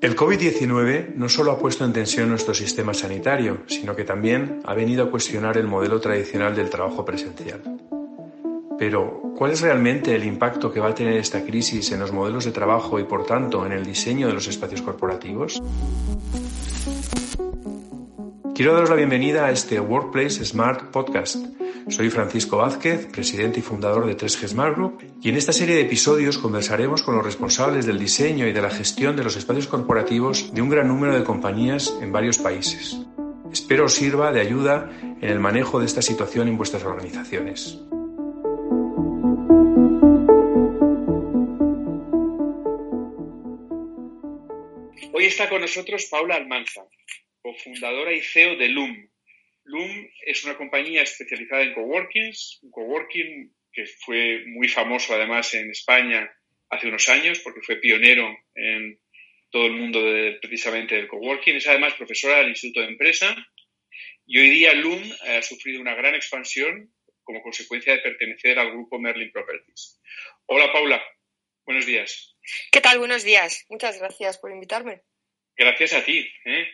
El COVID-19 no solo ha puesto en tensión nuestro sistema sanitario, sino que también ha venido a cuestionar el modelo tradicional del trabajo presencial. Pero, ¿cuál es realmente el impacto que va a tener esta crisis en los modelos de trabajo y, por tanto, en el diseño de los espacios corporativos? Quiero daros la bienvenida a este Workplace Smart Podcast. Soy Francisco Vázquez, presidente y fundador de 3G Smart Group, y en esta serie de episodios conversaremos con los responsables del diseño y de la gestión de los espacios corporativos de un gran número de compañías en varios países. Espero os sirva de ayuda en el manejo de esta situación en vuestras organizaciones. Hoy está con nosotros Paula Almanza, cofundadora y CEO de Loom. Loom es una compañía especializada en coworkings, un coworking que fue muy famoso además en España hace unos años porque fue pionero en todo el mundo precisamente del coworking. Es además profesora del Instituto de Empresa y hoy día Loom ha sufrido una gran expansión como consecuencia de pertenecer al grupo Merlin Properties. Hola Paula, buenos días. ¿Qué tal? Buenos días. Muchas gracias por invitarme. Gracias a ti. ¿eh?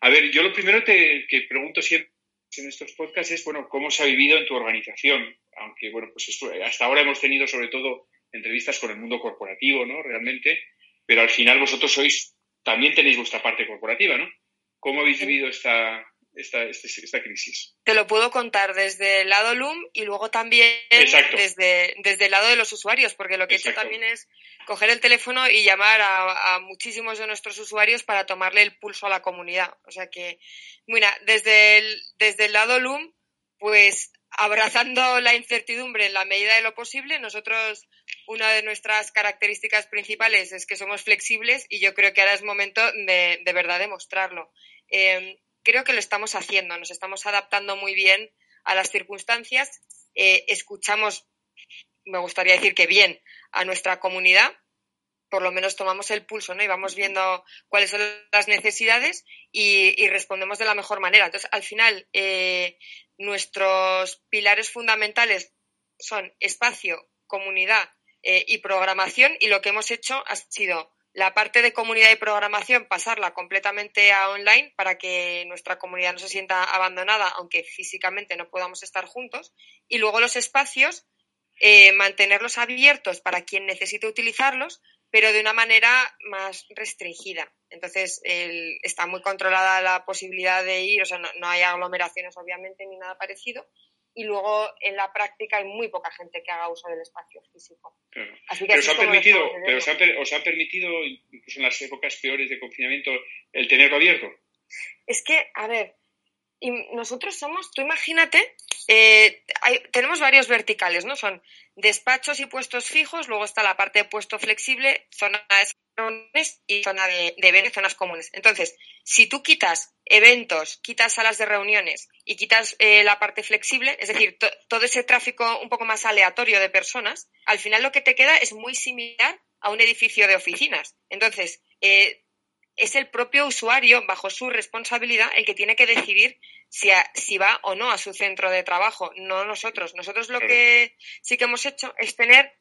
A ver, yo lo primero que pregunto siempre en estos podcasts es, bueno, cómo se ha vivido en tu organización. Aunque, bueno, pues hasta ahora hemos tenido sobre todo entrevistas con el mundo corporativo, ¿no? Realmente, pero al final vosotros sois, también tenéis vuestra parte corporativa, ¿no? ¿Cómo habéis vivido esta, esta, este, esta, crisis? Te lo puedo contar desde el lado Loom y luego también desde, desde el lado de los usuarios, porque lo que he hecho también es coger el teléfono y llamar a, muchísimos de nuestros usuarios para tomarle el pulso a la comunidad. O sea que, mira, desde el, desde el lado Loom, pues abrazando la incertidumbre en la medida de lo posible, nosotros una de nuestras características principales es que somos flexibles y yo creo que ahora es momento de, de verdad demostrarlo. Eh, creo que lo estamos haciendo, nos estamos adaptando muy bien a las circunstancias, eh, escuchamos, me gustaría decir que bien, a nuestra comunidad, por lo menos tomamos el pulso, ¿no? Y vamos viendo cuáles son las necesidades y, respondemos de la mejor manera. Entonces, al final, eh, nuestros pilares fundamentales son espacio, comunidad eh, y programación y lo que hemos hecho ha sido la parte de comunidad y programación pasarla completamente a online para que nuestra comunidad no se sienta abandonada, aunque físicamente no podamos estar juntos. Y luego los espacios, eh, mantenerlos abiertos para quien necesite utilizarlos, pero de una manera más restringida. Entonces, está muy controlada la posibilidad de ir, o sea, no hay aglomeraciones obviamente ni nada parecido, y luego en la práctica hay muy poca gente que haga uso del espacio físico. pero, os ha permitido, pero os, ha, permitido, incluso en las épocas peores de confinamiento, el tenerlo abierto. Es que, a ver, y nosotros somos, tú imagínate, eh, tenemos varios verticales, ¿no? Son despachos y puestos fijos, luego está la parte de puesto flexible, zonas y zona de, de zonas comunes. Entonces, si tú quitas eventos, quitas salas de reuniones y quitas eh, la parte flexible, es decir, todo ese tráfico un poco más aleatorio de personas, al final lo que te queda es muy similar a un edificio de oficinas. Entonces, eh, es el propio usuario, bajo su responsabilidad, el que tiene que decidir si, si, va o no a su centro de trabajo, no nosotros. Nosotros lo que sí que hemos hecho es tener,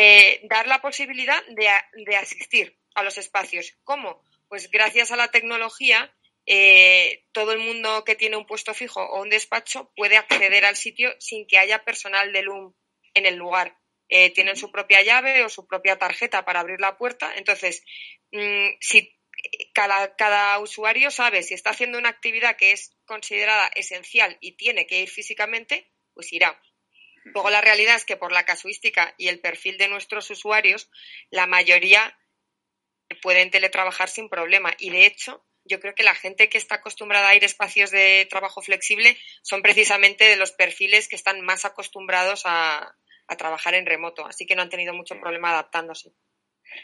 eh, dar la posibilidad de, de, asistir a los espacios. ¿Cómo? Pues gracias a la tecnología, eh, todo el mundo que tiene un puesto fijo o un despacho puede acceder al sitio sin que haya personal de LUM en el lugar. Eh, tienen su propia llave o su propia tarjeta para abrir la puerta. Entonces, mm, si cada, usuario sabe si está haciendo una actividad que es considerada esencial y tiene que ir físicamente, pues irá. Luego la realidad es que por la casuística y el perfil de nuestros usuarios, la mayoría pueden teletrabajar sin problema. Y de hecho, yo creo que la gente que está acostumbrada a ir a espacios de trabajo flexible son precisamente de los perfiles que están más acostumbrados a trabajar en remoto. Así que no han tenido mucho problema adaptándose.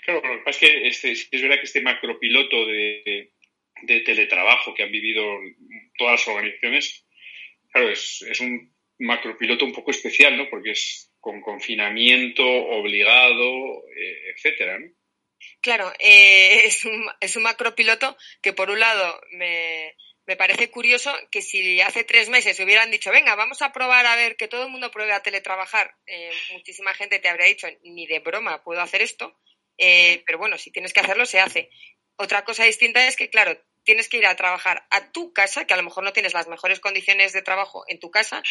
Claro, lo que pasa es que este, es verdad que este macropiloto de, de, teletrabajo que han vivido todas las organizaciones, claro, es, es un macropiloto un poco especial, ¿no? Porque es con confinamiento obligado, eh, etcétera, ¿no? Claro, eh, es, un, es un macropiloto que por un lado me, me parece curioso que si hace tres meses hubieran dicho, venga, vamos a probar a ver que todo el mundo pruebe a teletrabajar, eh, muchísima gente te habría dicho, ni de broma puedo hacer esto, eh, pero bueno, si tienes que hacerlo, se hace. Otra cosa distinta es que, claro, tienes que ir a trabajar a tu casa, que a lo mejor no tienes las mejores condiciones de trabajo en tu casa,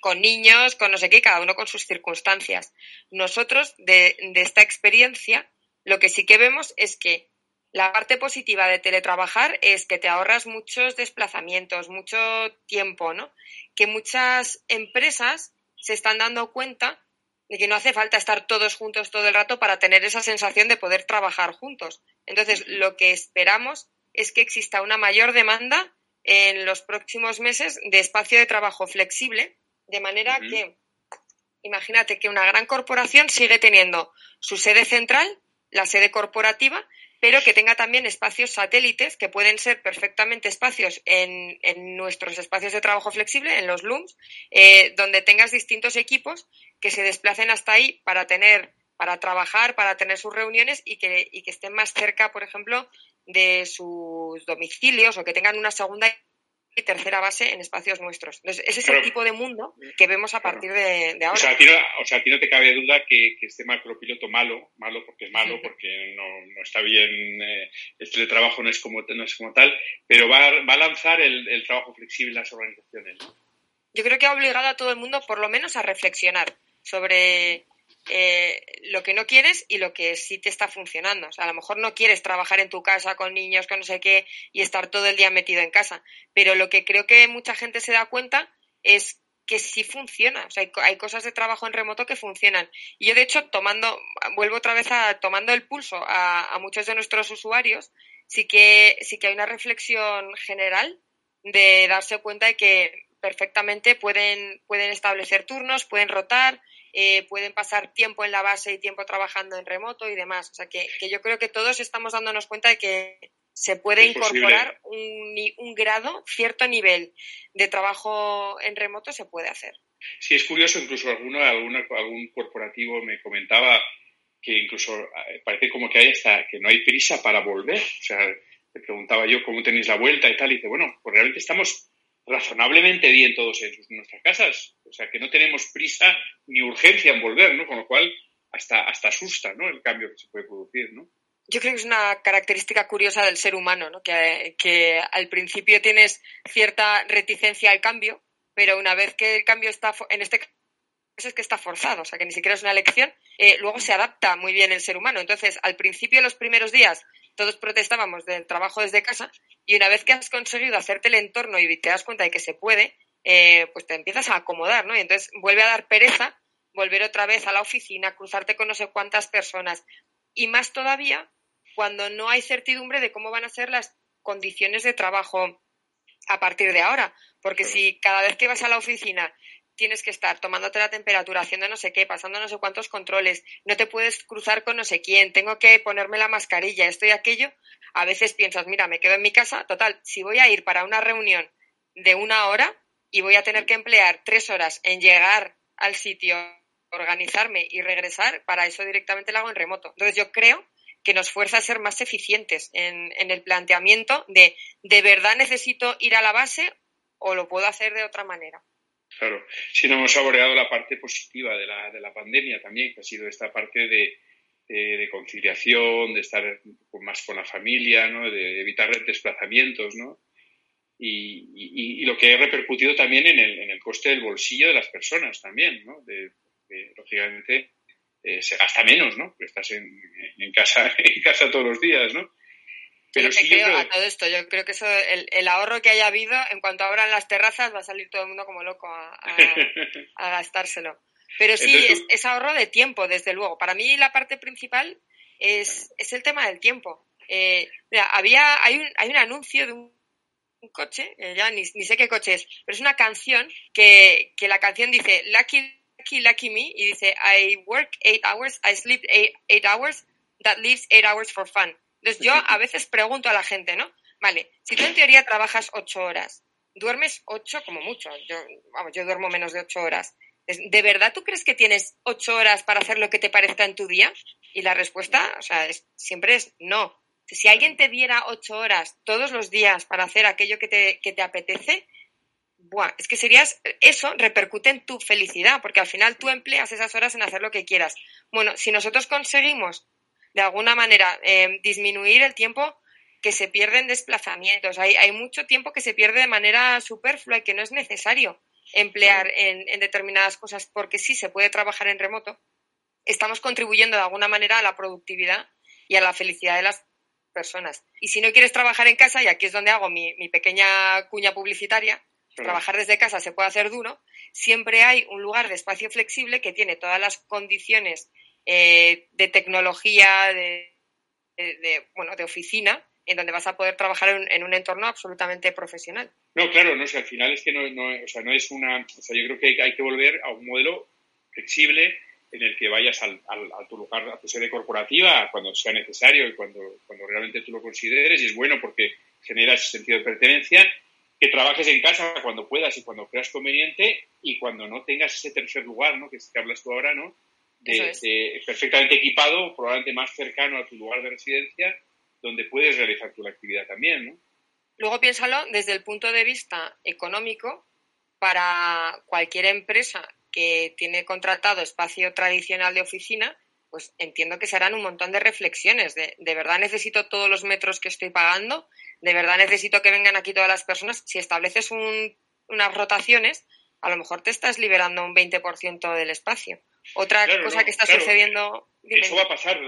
con niños, con no sé qué, cada uno con sus circunstancias. Nosotros, de, esta experiencia, lo que sí que vemos es que la parte positiva de teletrabajar es que te ahorras muchos desplazamientos, mucho tiempo, ¿no? Que muchas empresas se están dando cuenta de que no hace falta estar todos juntos todo el rato para tener esa sensación de poder trabajar juntos. Entonces, lo que esperamos es que exista una mayor demanda en los próximos meses de espacio de trabajo flexible, de manera que, imagínate que una gran corporación sigue teniendo su sede central, la sede corporativa, pero que tenga también espacios satélites que pueden ser perfectamente espacios en, nuestros espacios de trabajo flexible, en los LUMS, eh, donde tengas distintos equipos que se desplacen hasta ahí para tener para trabajar, para tener sus reuniones y que, y que estén más cerca, por ejemplo, de sus domicilios o que tengan una segunda y tercera base en espacios nuestros. ese es el tipo de mundo que vemos a partir de, ahora. O sea, a ti no, te cabe duda que, este macropiloto malo, malo porque es malo, porque no, está bien, eh, el teletrabajo no es como, no es como tal, pero va, a lanzar el, trabajo flexible en las organizaciones. Yo creo que ha obligado a todo el mundo por lo menos a reflexionar sobre eh, lo que no quieres y lo que sí te está funcionando. O sea, a lo mejor no quieres trabajar en tu casa con niños, con no sé qué, y estar todo el día metido en casa. Pero lo que creo que mucha gente se da cuenta es que sí funciona. O sea, hay, cosas de trabajo en remoto que funcionan. Y yo, de hecho, tomando, vuelvo otra vez a tomando el pulso a, a muchos de nuestros usuarios, sí que, sí que hay una reflexión general de darse cuenta de que perfectamente pueden, pueden establecer turnos, pueden rotar, eh, pueden pasar tiempo en la base y tiempo trabajando en remoto y demás. O sea, que, yo creo que todos estamos dándonos cuenta de que se puede incorporar un, un, grado, cierto nivel de trabajo en remoto se puede hacer. Sí, es curioso, incluso alguno, algún corporativo me comentaba que incluso eh, parece como que hay hasta que no hay prisa para volver. O sea, le preguntaba yo cómo tenéis la vuelta y tal, y dice, bueno, pues realmente estamos razonablemente bien todos en, nuestras casas. O sea, que no tenemos prisa ni urgencia en volver, ¿no? Con lo cual, hasta, hasta asusta, ¿no? El cambio que se puede producir, ¿no? Yo creo que es una característica curiosa del ser humano, ¿no? Que, que al principio tienes cierta reticencia al cambio, pero una vez que el cambio está, en este caso es que está forzado, o sea, que ni siquiera es una elección, eh, luego se adapta muy bien el ser humano. Entonces, al principio, los primeros días, todos protestábamos del trabajo desde casa y una vez que has conseguido hacerte el entorno y te das cuenta de que se puede, eh, pues te empiezas a acomodar, ¿no? Y entonces vuelve a dar pereza volver otra vez a la oficina, cruzarte con no sé cuántas personas y más todavía cuando no hay certidumbre de cómo van a ser las condiciones de trabajo a partir de ahora. Porque si cada vez que vas a la oficina tienes que estar tomándote la temperatura, haciendo no sé qué, pasando no sé cuántos controles, no te puedes cruzar con no sé quién, tengo que ponerme la mascarilla, esto y aquello, a veces piensas, mira, me quedo en mi casa, total, si voy a ir para una reunión de una hora y voy a tener que emplear tres horas en llegar al sitio, organizarme y regresar, para eso directamente lo hago en remoto. Entonces yo creo que nos fuerza a ser más eficientes en, en el planteamiento de, ¿de verdad necesito ir a la base o lo puedo hacer de otra manera? Claro, si no hemos saboreado la parte positiva de la, de la pandemia también, que ha sido esta parte de, de, conciliación, de estar más con la familia, ¿no? de evitar desplazamientos, ¿no? Y, y, lo que ha repercutido también en el, en el, coste del bolsillo de las personas también, ¿no? De, lógicamente eh, se gasta menos, ¿no? Porque estás en, en, casa, en casa todos los días, ¿no? Pero sí creo, a todo esto. Yo creo que eso, el, ahorro que haya habido, en cuanto abran las terrazas, va a salir todo el mundo como loco a, gastárselo. Pero sí, es, ahorro de tiempo, desde luego. Para mí la parte principal es, es el tema del tiempo. Eh, mira, había, hay un, hay un anuncio de un, coche, eh, ya ni, ni, sé qué coche es, pero es una canción que, que la canción dice Lucky, Lucky, Lucky Me y dice I work eight hours, I sleep eight, eight hours, that leaves eight hours for fun. Entonces yo a veces pregunto a la gente, ¿no? Vale, si tú en teoría trabajas ocho horas, duermes ocho como mucho, yo, vamos, yo duermo menos de ocho horas. ¿De verdad tú crees que tienes ocho horas para hacer lo que te parezca en tu día? Y la respuesta, o sea, siempre es no. Si alguien te diera ocho horas todos los días para hacer aquello que te, que te apetece, buah, es que serías, eso repercute en tu felicidad, porque al final tú empleas esas horas en hacer lo que quieras. Bueno, si nosotros conseguimos de alguna manera eh, disminuir el tiempo que se pierde en desplazamientos, hay, hay mucho tiempo que se pierde de manera superflua y que no es necesario emplear en, en determinadas cosas porque sí se puede trabajar en remoto, estamos contribuyendo de alguna manera a la productividad y a la felicidad de las personas. Y si no quieres trabajar en casa, y aquí es donde hago mi, mi pequeña cuña publicitaria, trabajar desde casa se puede hacer duro, siempre hay un lugar de espacio flexible que tiene todas las condiciones eh, de tecnología, de, bueno, de oficina, en donde vas a poder trabajar en, un entorno absolutamente profesional. No, claro, no, al final es que no, o sea, no es una, o sea, yo creo que hay que volver a un modelo flexible en el que vayas al, a tu lugar, a tu sede corporativa cuando sea necesario y cuando, cuando realmente tú lo consideres y es bueno porque genera ese sentido de pertenencia que trabajes en casa cuando puedas y cuando creas conveniente y cuando no tengas ese tercer lugar, ¿no? Que, que hablas tú ahora, ¿no? De, perfectamente equipado, probablemente más cercano a tu lugar de residencia, donde puedes realizar tu actividad también, ¿no? Luego piénsalo desde el punto de vista económico, para cualquier empresa que tiene contratado espacio tradicional de oficina, pues entiendo que se harán un montón de reflexiones de, ¿de verdad necesito todos los metros que estoy pagando? ¿De verdad necesito que vengan aquí todas las personas? Si estableces unas rotaciones, a lo mejor te estás liberando un 20% del espacio. Otra cosa que está sucediendo... Eso va a pasar,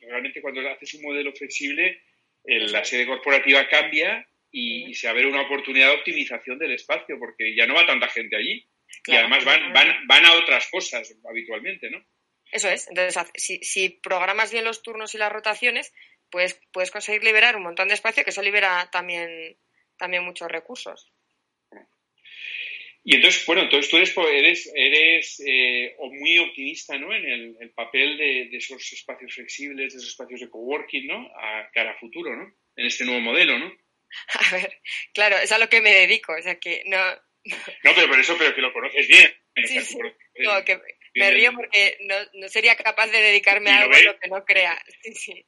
realmente cuando haces un modelo flexible, la sede corporativa cambia y, se va a ver una oportunidad de optimización del espacio, porque ya no va tanta gente allí. y además van, van, van a otras cosas habitualmente, ¿no? Eso es. Entonces, si, si, programas bien los turnos y las rotaciones, pues puedes conseguir liberar un montón de espacio que eso libera también, también muchos recursos. Y entonces, bueno, entonces tú eres, eres, eres eh, muy optimista ¿no? en el, papel de, esos espacios flexibles, de esos espacios de coworking, ¿no? A cara a futuro, ¿no? En este nuevo modelo, ¿no? A ver, claro, es a lo que me dedico, o sea que no... No, pero por eso, pero que lo conoces bien. Sí, sí. No, que, me río porque no, no sería capaz de dedicarme a algo a lo que no crea. Sí, sí.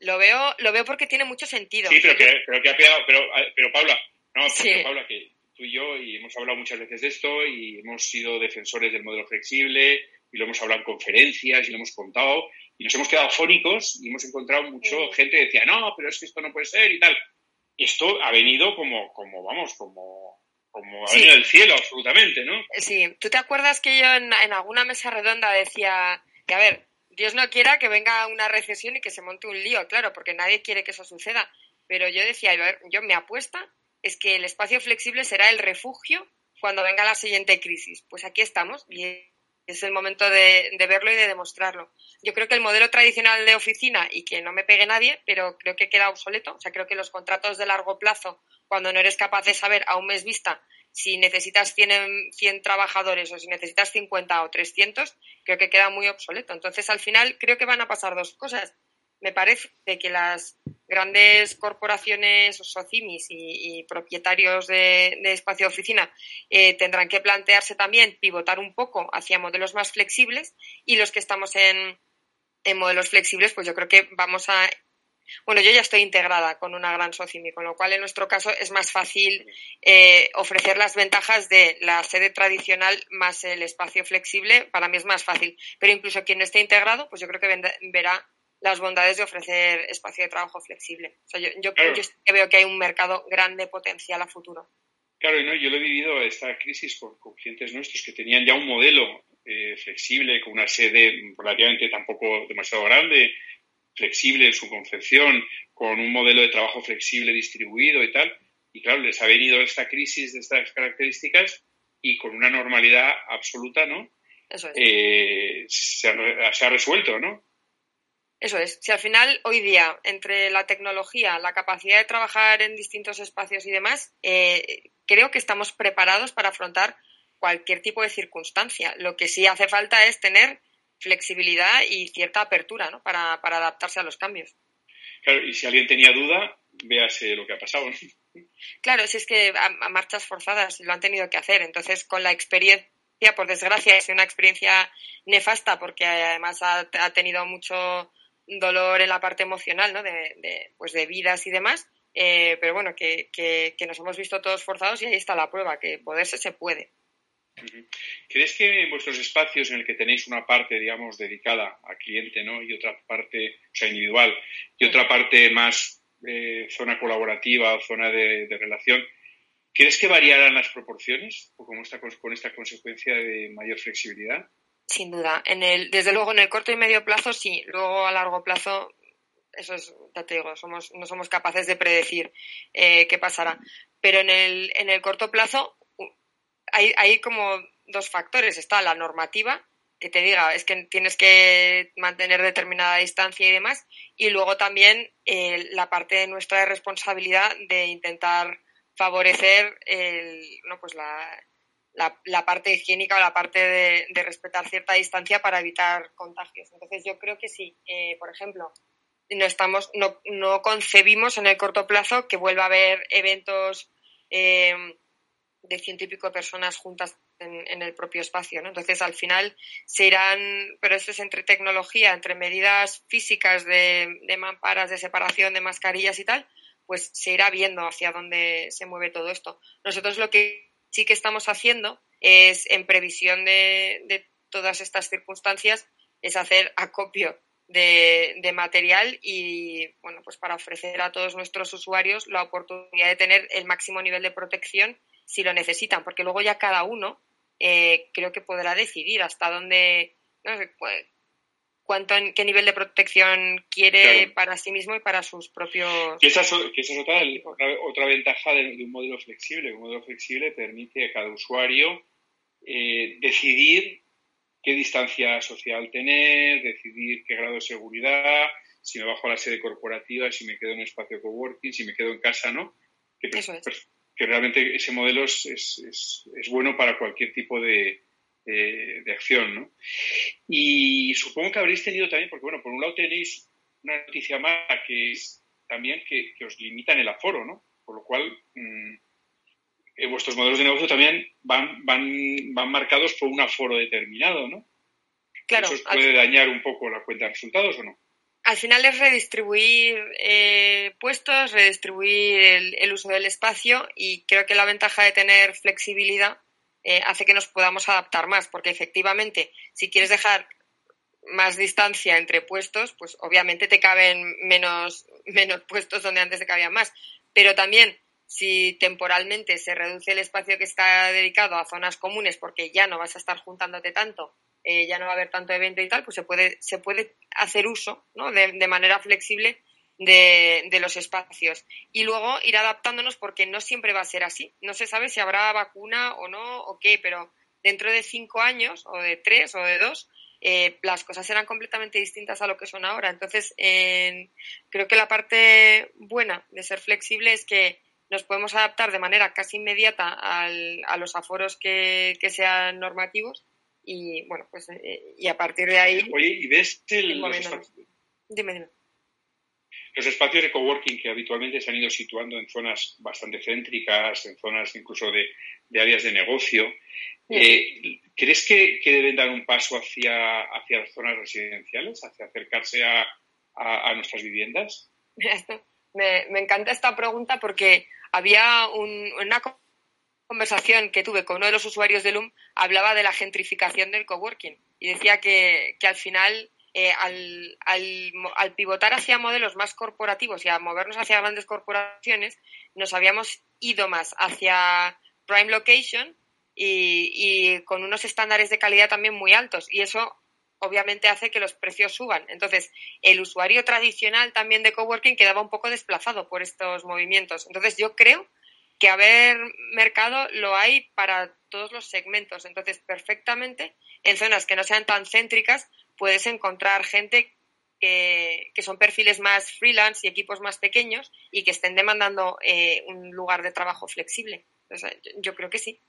Lo veo, lo veo porque tiene mucho sentido. Sí, pero que, pero que ha pegado, pero, pero Paula, no, pero Paula, que tú y yo y hemos hablado muchas veces de esto y hemos sido defensores del modelo flexible y lo hemos hablado en conferencias y lo hemos contado y nos hemos quedado fónicos y hemos encontrado mucho gente que decía, no, pero es que esto no puede ser y tal. Esto ha venido como, como vamos, como como sí. del cielo, absolutamente, ¿no? Sí, ¿tú te acuerdas que yo en, alguna mesa redonda decía que, a ver, Dios no quiera que venga una recesión y que se monte un lío, claro, porque nadie quiere que eso suceda. Pero yo decía, a ver, yo me apuesta es que el espacio flexible será el refugio cuando venga la siguiente crisis. Pues aquí estamos y es el momento de, de, verlo y de demostrarlo. Yo creo que el modelo tradicional de oficina, y que no me pegue nadie, pero creo que queda obsoleto. O sea, creo que los contratos de largo plazo cuando no eres capaz de saber a un mes vista si necesitas 100, 100 trabajadores o si necesitas 50 o 300, creo que queda muy obsoleto. Entonces, al final, creo que van a pasar dos cosas. Me parece que las grandes corporaciones, o socimis y, propietarios de, espacio de oficina eh, tendrán que plantearse también pivotar un poco hacia modelos más flexibles y los que estamos en, modelos flexibles, pues yo creo que vamos a bueno, yo ya estoy integrada con una gran socimi, con lo cual en nuestro caso es más fácil eh, ofrecer las ventajas de la sede tradicional más el espacio flexible. Para mí es más fácil. Pero incluso quien no esté integrado, pues yo creo que verá las bondades de ofrecer espacio de trabajo flexible. O sea, yo, yo, veo que hay un mercado grande potencial a futuro. Claro, no, yo lo he vivido esta crisis con, clientes nuestros que tenían ya un modelo eh, flexible, con una sede relativamente tampoco demasiado grande, flexible en su concepción, con un modelo de trabajo flexible distribuido y tal. Y claro, les ha venido esta crisis de estas características y con una normalidad absoluta, ¿no? Eso es. Eh, se, ha, resuelto, ¿no? Eso es. Si al final, hoy día, entre la tecnología, la capacidad de trabajar en distintos espacios y demás, eh, creo que estamos preparados para afrontar cualquier tipo de circunstancia. Lo que sí hace falta es tener flexibilidad y cierta apertura ¿no? para, para adaptarse a los cambios. Claro, y si alguien tenía duda, véase lo que ha pasado. Claro, si es que a, marchas forzadas lo han tenido que hacer. Entonces, con la experiencia, por desgracia, es una experiencia nefasta porque además ha, tenido mucho, dolor en la parte emocional, ¿no? De, pues de vidas y demás. Eh, pero bueno, que, que, nos hemos visto todos forzados y ahí está la prueba, que poderse se puede. ¿Crees que en vuestros espacios en el que tenéis una parte, digamos, dedicada al cliente, ¿no? Y otra parte, o sea, individual, y otra parte más eh, zona colaborativa o zona de, relación, ¿crees que variarán las proporciones o con esta, con esta consecuencia de mayor flexibilidad? Sin duda. En el, desde luego, en el corto y medio plazo sí. Luego, a largo plazo, eso es, ya te digo, somos, no somos capaces de predecir eh, qué pasará. Pero en el, en el corto plazo, hay, hay como dos factores. Está la normativa, que te diga, es que tienes que mantener determinada distancia y demás. Y luego también eh, la parte de nuestra responsabilidad de intentar favorecer el, no, pues la, la, parte higiénica o la parte de, respetar cierta distancia para evitar contagios. Entonces yo creo que sí. Eh, por ejemplo, no estamos, no, no concebimos en el corto plazo que vuelva a haber eventos eh, de ciento y personas juntas en, el propio espacio. ¿no? Entonces, al final se irán, pero esto es entre tecnología, entre medidas físicas de, de mamparas, de separación, de mascarillas y tal, pues se irá viendo hacia dónde se mueve todo esto. Nosotros lo que sí que estamos haciendo es, en previsión de, todas estas circunstancias, es hacer acopio de, de, material y, bueno, pues para ofrecer a todos nuestros usuarios la oportunidad de tener el máximo nivel de protección si lo necesitan, porque luego ya cada uno eh, creo que podrá decidir hasta dónde, no sé, cuánto, qué nivel de protección quiere para sí mismo y para sus propios. Que esa, es otra, otra, ventaja de, un modelo flexible. Un modelo flexible permite a cada usuario eh, decidir qué distancia social tener, decidir qué grado de seguridad, si me bajo a la sede corporativa, si me quedo en un espacio coworking, si me quedo en casa, ¿no? Que, que realmente ese modelo es, es, es bueno para cualquier tipo de, de, acción, ¿no? Y supongo que habréis tenido también, porque bueno, por un lado tenéis una noticia más que es también que, os limitan el aforo, ¿no? Por lo cual mm, eh, vuestros modelos de negocio también van, van, van marcados por un aforo determinado, ¿no? Claro. ¿Eso puede dañar un poco la cuenta de resultados o no? Al final es redistribuir eh, puestos, redistribuir el, el, uso del espacio y creo que la ventaja de tener flexibilidad eh, hace que nos podamos adaptar más, porque efectivamente, si quieres dejar más distancia entre puestos, pues obviamente te caben menos, menos puestos donde antes te cabían más. Pero también, si temporalmente se reduce el espacio que está dedicado a zonas comunes porque ya no vas a estar juntándote tanto, eh, ya no va a haber tanto evento y tal, pues se puede, se puede hacer uso ¿no? de, de manera flexible de, los espacios. Y luego ir adaptándonos porque no siempre va a ser así. No se sabe si habrá vacuna o no o qué, pero dentro de cinco años o de tres o de dos, eh, las cosas serán completamente distintas a lo que son ahora. Entonces, creo que la parte buena de ser flexible es que nos podemos adaptar de manera casi inmediata a los aforos que, sean normativos y, bueno, pues, eh, y a partir de ahí... Oye, ¿y ves el... Dime, dime los espacios de coworking que habitualmente se han ido situando en zonas bastante céntricas, en zonas incluso de, áreas de negocio, eh, ¿crees que, deben dar un paso hacia, hacia las zonas residenciales, hacia acercarse a, nuestras viviendas? Me, me, encanta esta pregunta porque había una conversación que tuve con uno de los usuarios de Loom, hablaba de la gentrificación del coworking y decía que, que al final eh, al, al, pivotar hacia modelos más corporativos y a movernos hacia grandes corporaciones, nos habíamos ido más hacia prime location y, con unos estándares de calidad también muy altos. Y eso obviamente hace que los precios suban. Entonces, el usuario tradicional también de coworking quedaba un poco desplazado por estos movimientos. Entonces, yo creo que haber mercado lo hay para todos los segmentos. Entonces, perfectamente en zonas que no sean tan céntricas, puedes encontrar gente que, son perfiles más freelance y equipos más pequeños y que estén demandando eh, un lugar de trabajo flexible. yo, creo que sí.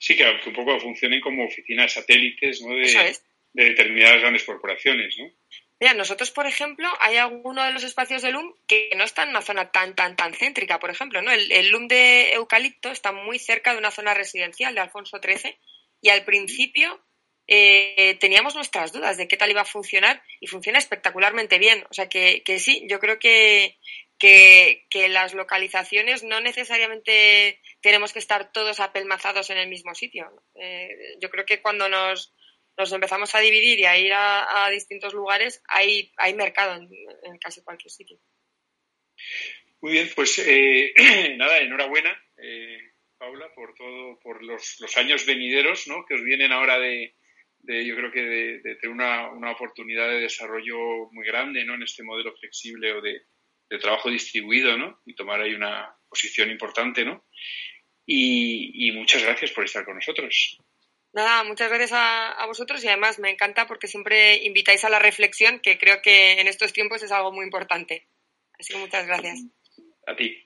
Sí, que, un poco funcionen como oficinas satélites de, determinadas grandes corporaciones, ¿no? Mira, nosotros, por ejemplo, hay alguno de los espacios de LUM que no está en una zona tan, tan, tan céntrica, por ejemplo, ¿no? El, el LUM de Eucalipto está muy cerca de una zona residencial de Alfonso XIII y al principio eh, teníamos nuestras dudas de qué tal iba a funcionar y funciona espectacularmente bien. O sea que, que sí, yo creo que, que, las localizaciones no necesariamente tenemos que estar todos apelmazados en el mismo sitio. Eh, yo creo que cuando nos, nos, empezamos a dividir y a ir a, distintos lugares, hay, hay mercado en, casi cualquier sitio. Muy bien, pues eh, nada, enhorabuena, Paula, por todo, por los, los años venideros, ¿no? Que os vienen ahora de, yo creo que de, tener una, una, oportunidad de desarrollo muy grande ¿no? en este modelo flexible o de, trabajo distribuido ¿no? y tomar ahí una posición importante. ¿no? Y, muchas gracias por estar con nosotros. Nada, muchas gracias a, a, vosotros y además me encanta porque siempre invitáis a la reflexión, que creo que en estos tiempos es algo muy importante. Así que muchas gracias. A ti.